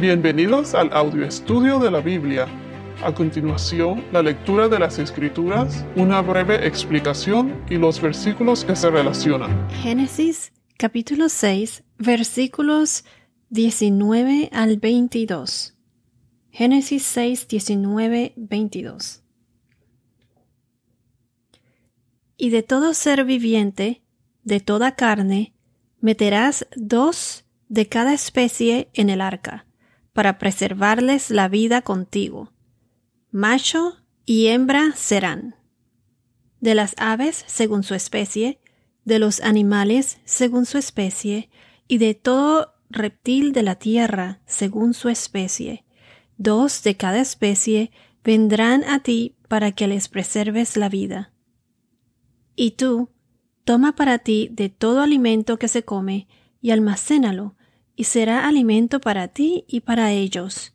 Bienvenidos al audio estudio de la Biblia. A continuación, la lectura de las Escrituras, una breve explicación y los versículos que se relacionan. Génesis capítulo 6, versículos 19 al 22. Génesis 6, 19, 22. Y de todo ser viviente, de toda carne, meterás dos de cada especie en el arca para preservarles la vida contigo. Macho y hembra serán. De las aves según su especie, de los animales según su especie, y de todo reptil de la tierra según su especie. Dos de cada especie vendrán a ti para que les preserves la vida. Y tú, toma para ti de todo alimento que se come, y almacénalo, y será alimento para ti y para ellos.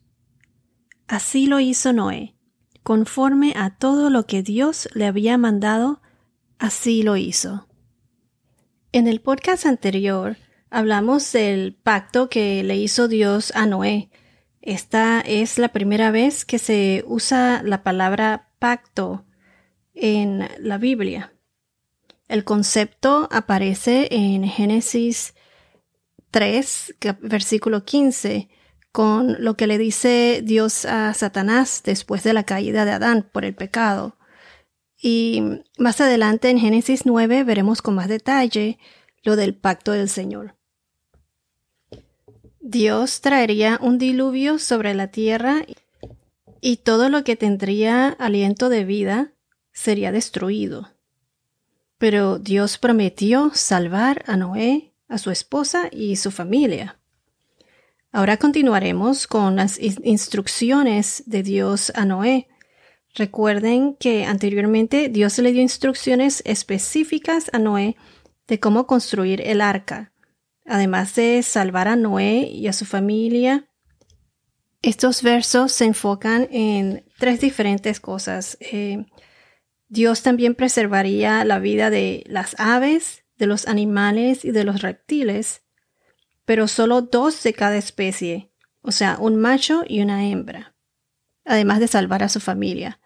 Así lo hizo Noé, conforme a todo lo que Dios le había mandado, así lo hizo. En el podcast anterior hablamos del pacto que le hizo Dios a Noé. Esta es la primera vez que se usa la palabra pacto en la Biblia. El concepto aparece en Génesis 3, versículo 15, con lo que le dice Dios a Satanás después de la caída de Adán por el pecado. Y más adelante en Génesis 9 veremos con más detalle lo del pacto del Señor. Dios traería un diluvio sobre la tierra y todo lo que tendría aliento de vida sería destruido. Pero Dios prometió salvar a Noé a su esposa y su familia. Ahora continuaremos con las instrucciones de Dios a Noé. Recuerden que anteriormente Dios le dio instrucciones específicas a Noé de cómo construir el arca, además de salvar a Noé y a su familia. Estos versos se enfocan en tres diferentes cosas. Eh, Dios también preservaría la vida de las aves, de los animales y de los reptiles, pero solo dos de cada especie, o sea, un macho y una hembra, además de salvar a su familia.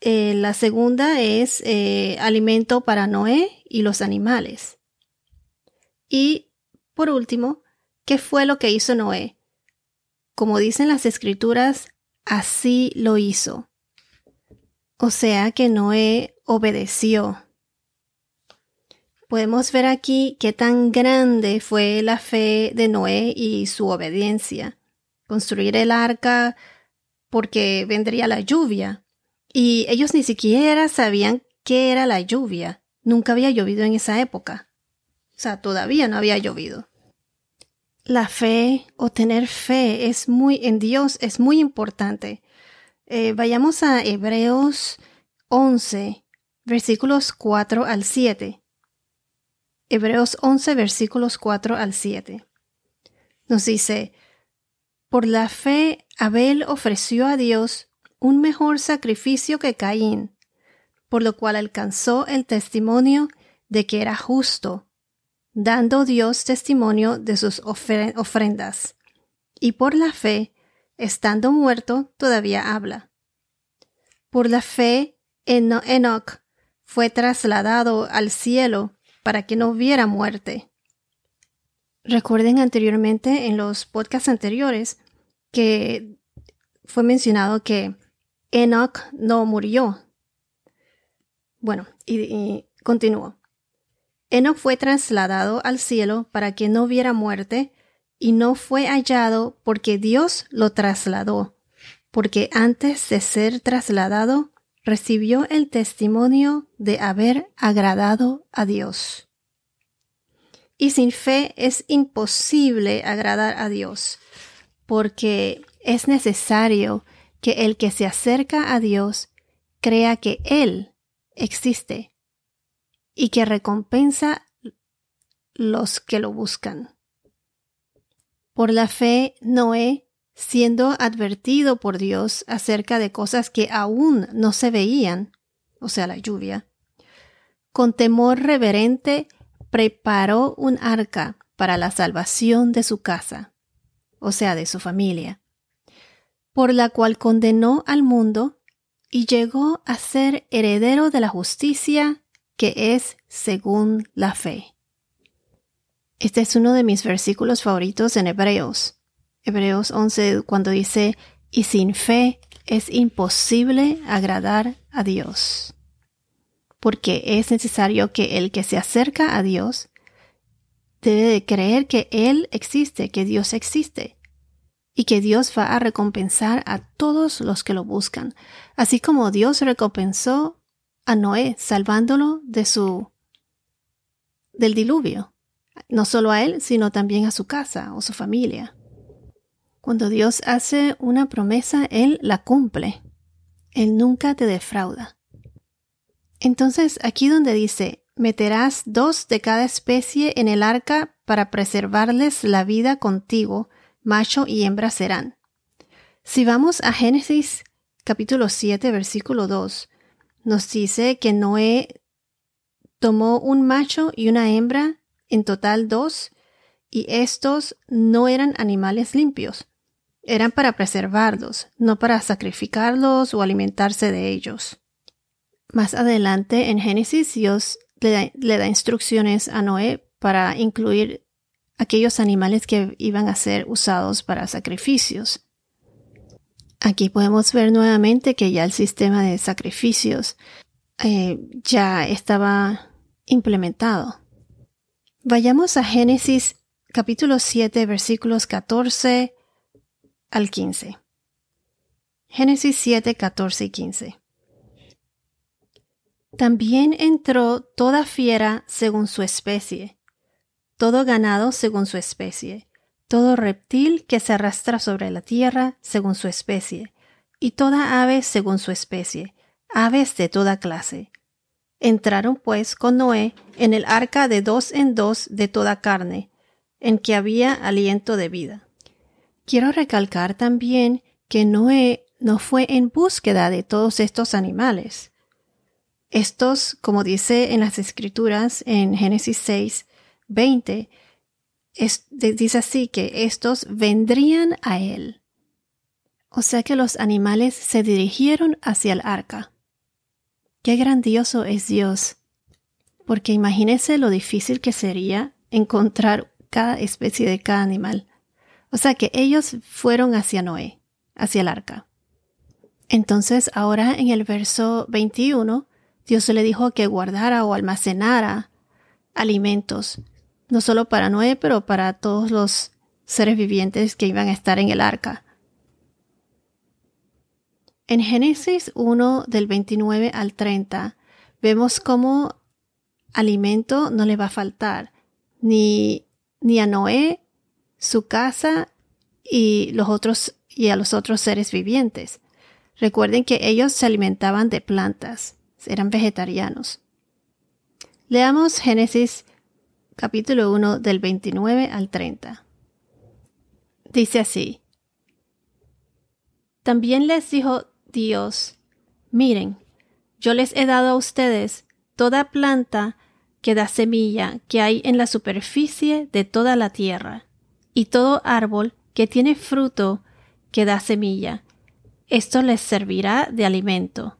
Eh, la segunda es eh, alimento para Noé y los animales. Y, por último, ¿qué fue lo que hizo Noé? Como dicen las escrituras, así lo hizo. O sea que Noé obedeció Podemos ver aquí qué tan grande fue la fe de Noé y su obediencia. Construir el arca porque vendría la lluvia. Y ellos ni siquiera sabían qué era la lluvia. Nunca había llovido en esa época. O sea, todavía no había llovido. La fe o tener fe es muy en Dios es muy importante. Eh, vayamos a Hebreos 11, versículos 4 al 7. Hebreos 11 versículos 4 al 7. Nos dice, por la fe Abel ofreció a Dios un mejor sacrificio que Caín, por lo cual alcanzó el testimonio de que era justo, dando Dios testimonio de sus ofrendas. Y por la fe, estando muerto, todavía habla. Por la fe, Enoch fue trasladado al cielo para que no hubiera muerte. Recuerden anteriormente en los podcasts anteriores que fue mencionado que Enoch no murió. Bueno, y, continúo. Enoch fue trasladado al cielo para que no hubiera muerte y no fue hallado porque Dios lo trasladó, porque antes de ser trasladado recibió el testimonio de haber agradado a Dios. Y sin fe es imposible agradar a Dios, porque es necesario que el que se acerca a Dios crea que Él existe y que recompensa los que lo buscan. Por la fe, Noé siendo advertido por Dios acerca de cosas que aún no se veían, o sea, la lluvia, con temor reverente preparó un arca para la salvación de su casa. o sea, de su familia, por la cual condenó al mundo y llegó a ser heredero de la justicia que es según la fe. Este es uno de mis versículos favoritos en Hebreos. Hebreos 11, cuando dice, y sin fe es imposible agradar a Dios. Porque es necesario que el que se acerca a Dios debe de creer que Él existe, que Dios existe, y que Dios va a recompensar a todos los que lo buscan, así como Dios recompensó a Noé salvándolo de su del diluvio no solo a él, sino también a su casa o su familia. Cuando Dios hace una promesa, Él la cumple. Él nunca te defrauda. Entonces, aquí donde dice, meterás dos de cada especie en el arca para preservarles la vida contigo, macho y hembra serán. Si vamos a Génesis capítulo 7, versículo 2, nos dice que Noé tomó un macho y una hembra en total dos, y estos no eran animales limpios. Eran para preservarlos, no para sacrificarlos o alimentarse de ellos. Más adelante en Génesis Dios le da, instrucciones a Noé para incluir aquellos animales que iban a ser usados para sacrificios. Aquí podemos ver nuevamente que ya el sistema de sacrificios eh, ya estaba implementado. Vayamos a Génesis capítulo 7 versículos 14 al 15. Génesis 7, 14 y 15. También entró toda fiera según su especie, todo ganado según su especie, todo reptil que se arrastra sobre la tierra según su especie, y toda ave según su especie, aves de toda clase, Entraron pues con Noé en el arca de dos en dos de toda carne, en que había aliento de vida. Quiero recalcar también que Noé no fue en búsqueda de todos estos animales. Estos, como dice en las escrituras en Génesis 6, 20, dice así que estos vendrían a él. O sea que los animales se dirigieron hacia el arca. Qué grandioso es Dios. Porque imagínese lo difícil que sería encontrar cada especie de cada animal. O sea que ellos fueron hacia Noé, hacia el arca. Entonces ahora en el verso 21, Dios le dijo que guardara o almacenara alimentos, no solo para Noé, pero para todos los seres vivientes que iban a estar en el arca. En Génesis 1 del 29 al 30 vemos cómo alimento no le va a faltar ni, ni a Noé, su casa y los otros y a los otros seres vivientes. Recuerden que ellos se alimentaban de plantas, eran vegetarianos. Leamos Génesis capítulo 1 del 29 al 30. Dice así. También les dijo Dios, miren, yo les he dado a ustedes toda planta que da semilla que hay en la superficie de toda la tierra, y todo árbol que tiene fruto que da semilla. Esto les servirá de alimento.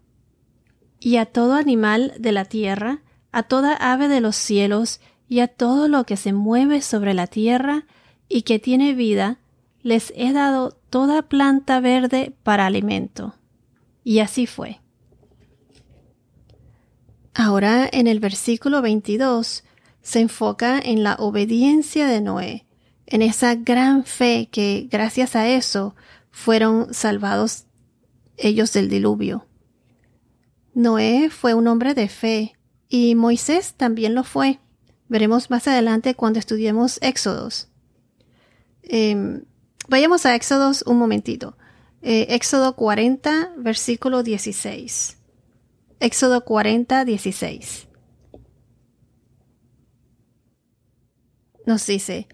Y a todo animal de la tierra, a toda ave de los cielos, y a todo lo que se mueve sobre la tierra y que tiene vida, les he dado toda planta verde para alimento. Y así fue. Ahora en el versículo 22 se enfoca en la obediencia de Noé, en esa gran fe que gracias a eso fueron salvados ellos del diluvio. Noé fue un hombre de fe y Moisés también lo fue. Veremos más adelante cuando estudiemos Éxodos. Em, vayamos a Éxodos un momentito. Eh, Éxodo 40, versículo 16. Éxodo 40, 16. Nos dice,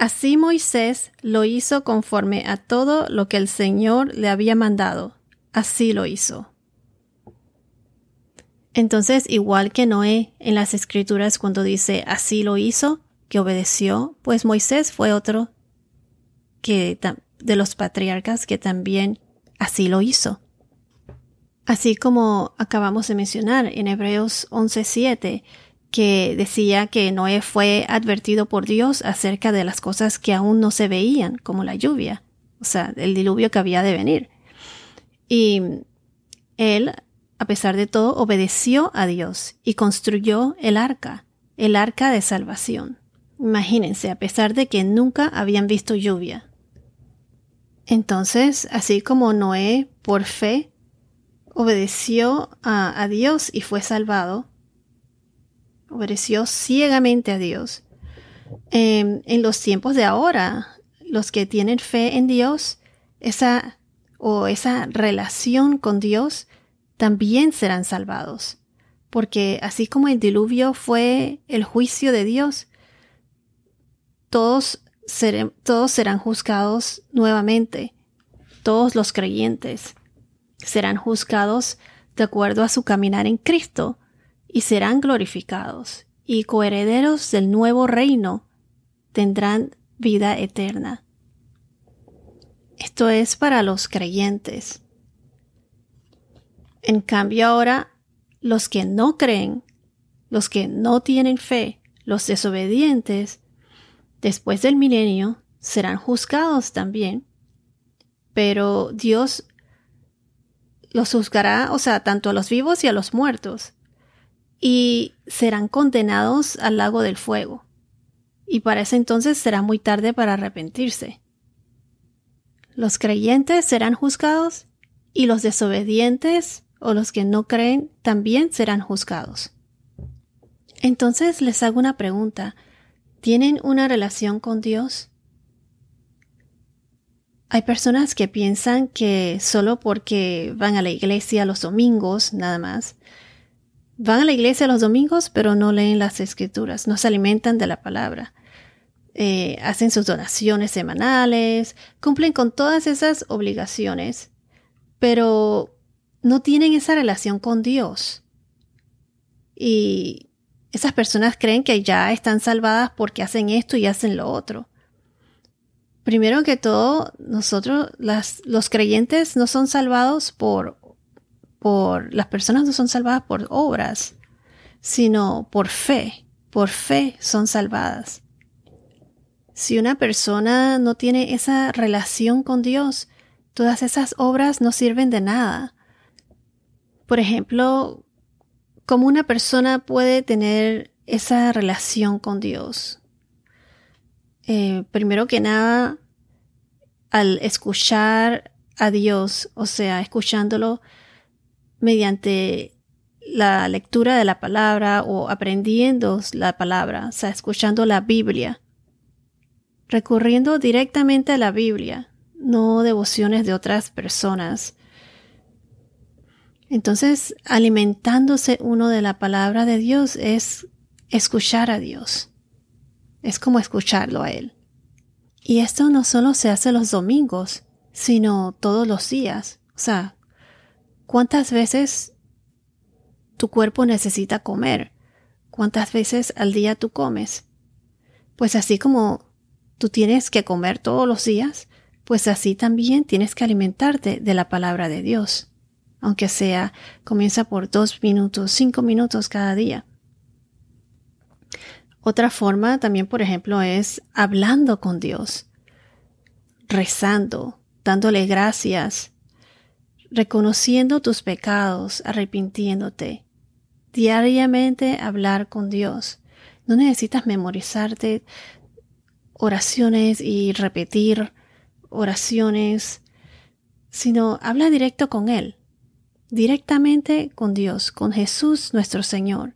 Así Moisés lo hizo conforme a todo lo que el Señor le había mandado. Así lo hizo. Entonces, igual que Noé en las escrituras cuando dice así lo hizo, que obedeció, pues Moisés fue otro que de los patriarcas que también así lo hizo. Así como acabamos de mencionar en Hebreos 11:7, que decía que Noé fue advertido por Dios acerca de las cosas que aún no se veían, como la lluvia, o sea, el diluvio que había de venir. Y él, a pesar de todo, obedeció a Dios y construyó el arca, el arca de salvación. Imagínense, a pesar de que nunca habían visto lluvia. Entonces, así como Noé, por fe, obedeció a, Dios y fue salvado, obedeció ciegamente a Dios. Em, en los tiempos de ahora, los que tienen fe en Dios, esa o esa relación con Dios, también serán salvados. Porque así como el diluvio fue el juicio de Dios, todos, todos serán juzgados nuevamente. Todos los creyentes serán juzgados de acuerdo a su caminar en Cristo y serán glorificados y coherederos del nuevo reino tendrán vida eterna. Esto es para los creyentes. En cambio ahora, los que no creen, los que no tienen fe, los desobedientes, después del milenio, serán juzgados también. Pero Dios los juzgará, o sea, tanto a los vivos y a los muertos, y serán condenados al lago del fuego. Y para ese entonces será muy tarde para arrepentirse. Los creyentes serán juzgados y los desobedientes o los que no creen también serán juzgados. Entonces les hago una pregunta. ¿Tienen una relación con Dios? Hay personas que piensan que solo porque van a la iglesia los domingos, nada más, van a la iglesia los domingos pero no leen las escrituras, no se alimentan de la palabra. Eh, hacen sus donaciones semanales, cumplen con todas esas obligaciones, pero no tienen esa relación con Dios. Y esas personas creen que ya están salvadas porque hacen esto y hacen lo otro. Primero que todo, nosotros, los creyentes no son salvados por, por, las personas no son salvadas por obras, sino por fe. Por fe son salvadas. Si una persona no tiene esa relación con Dios, todas esas obras no sirven de nada. Por ejemplo, ¿cómo una persona puede tener esa relación con Dios? Eh, primero que nada, al escuchar a Dios, o sea, escuchándolo mediante la lectura de la palabra o aprendiendo la palabra, o sea, escuchando la Biblia, recurriendo directamente a la Biblia, no devociones de otras personas, entonces, alimentándose uno de la palabra de Dios es escuchar a Dios. Es como escucharlo a Él. Y esto no solo se hace los domingos, sino todos los días. O sea, ¿cuántas veces tu cuerpo necesita comer? ¿Cuántas veces al día tú comes? Pues así como tú tienes que comer todos los días, pues así también tienes que alimentarte de la palabra de Dios aunque sea, comienza por dos minutos, cinco minutos cada día. Otra forma también, por ejemplo, es hablando con Dios, rezando, dándole gracias, reconociendo tus pecados, arrepintiéndote. Diariamente hablar con Dios. No necesitas memorizarte oraciones y repetir oraciones, sino habla directo con Él directamente con Dios, con Jesús nuestro Señor.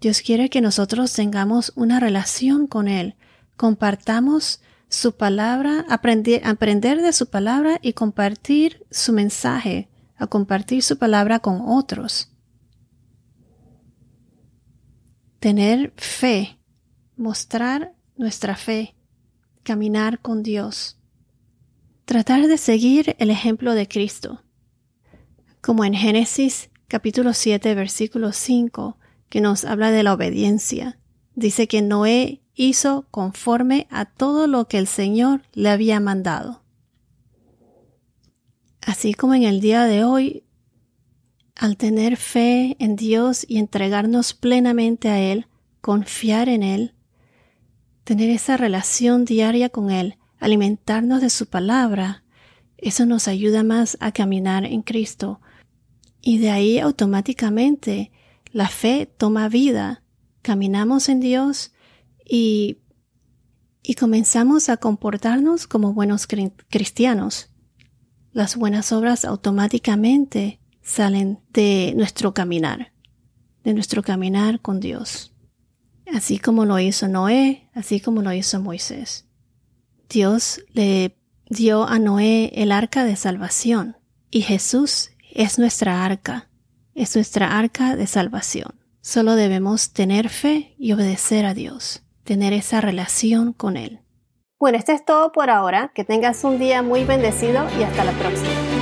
Dios quiere que nosotros tengamos una relación con Él, compartamos su palabra, aprender, aprender de su palabra y compartir su mensaje, a compartir su palabra con otros. Tener fe, mostrar nuestra fe, caminar con Dios. Tratar de seguir el ejemplo de Cristo como en Génesis capítulo 7 versículo 5, que nos habla de la obediencia. Dice que Noé hizo conforme a todo lo que el Señor le había mandado. Así como en el día de hoy, al tener fe en Dios y entregarnos plenamente a Él, confiar en Él, tener esa relación diaria con Él, alimentarnos de su palabra, eso nos ayuda más a caminar en Cristo. Y de ahí automáticamente la fe toma vida. Caminamos en Dios y, y comenzamos a comportarnos como buenos cristianos. Las buenas obras automáticamente salen de nuestro caminar, de nuestro caminar con Dios así como lo hizo Noé, así como lo hizo Moisés. Dios le dio a Noé el arca de salvación y Jesús es nuestra arca, es nuestra arca de salvación. Solo debemos tener fe y obedecer a Dios, tener esa relación con Él. Bueno, esto es todo por ahora. Que tengas un día muy bendecido y hasta la próxima.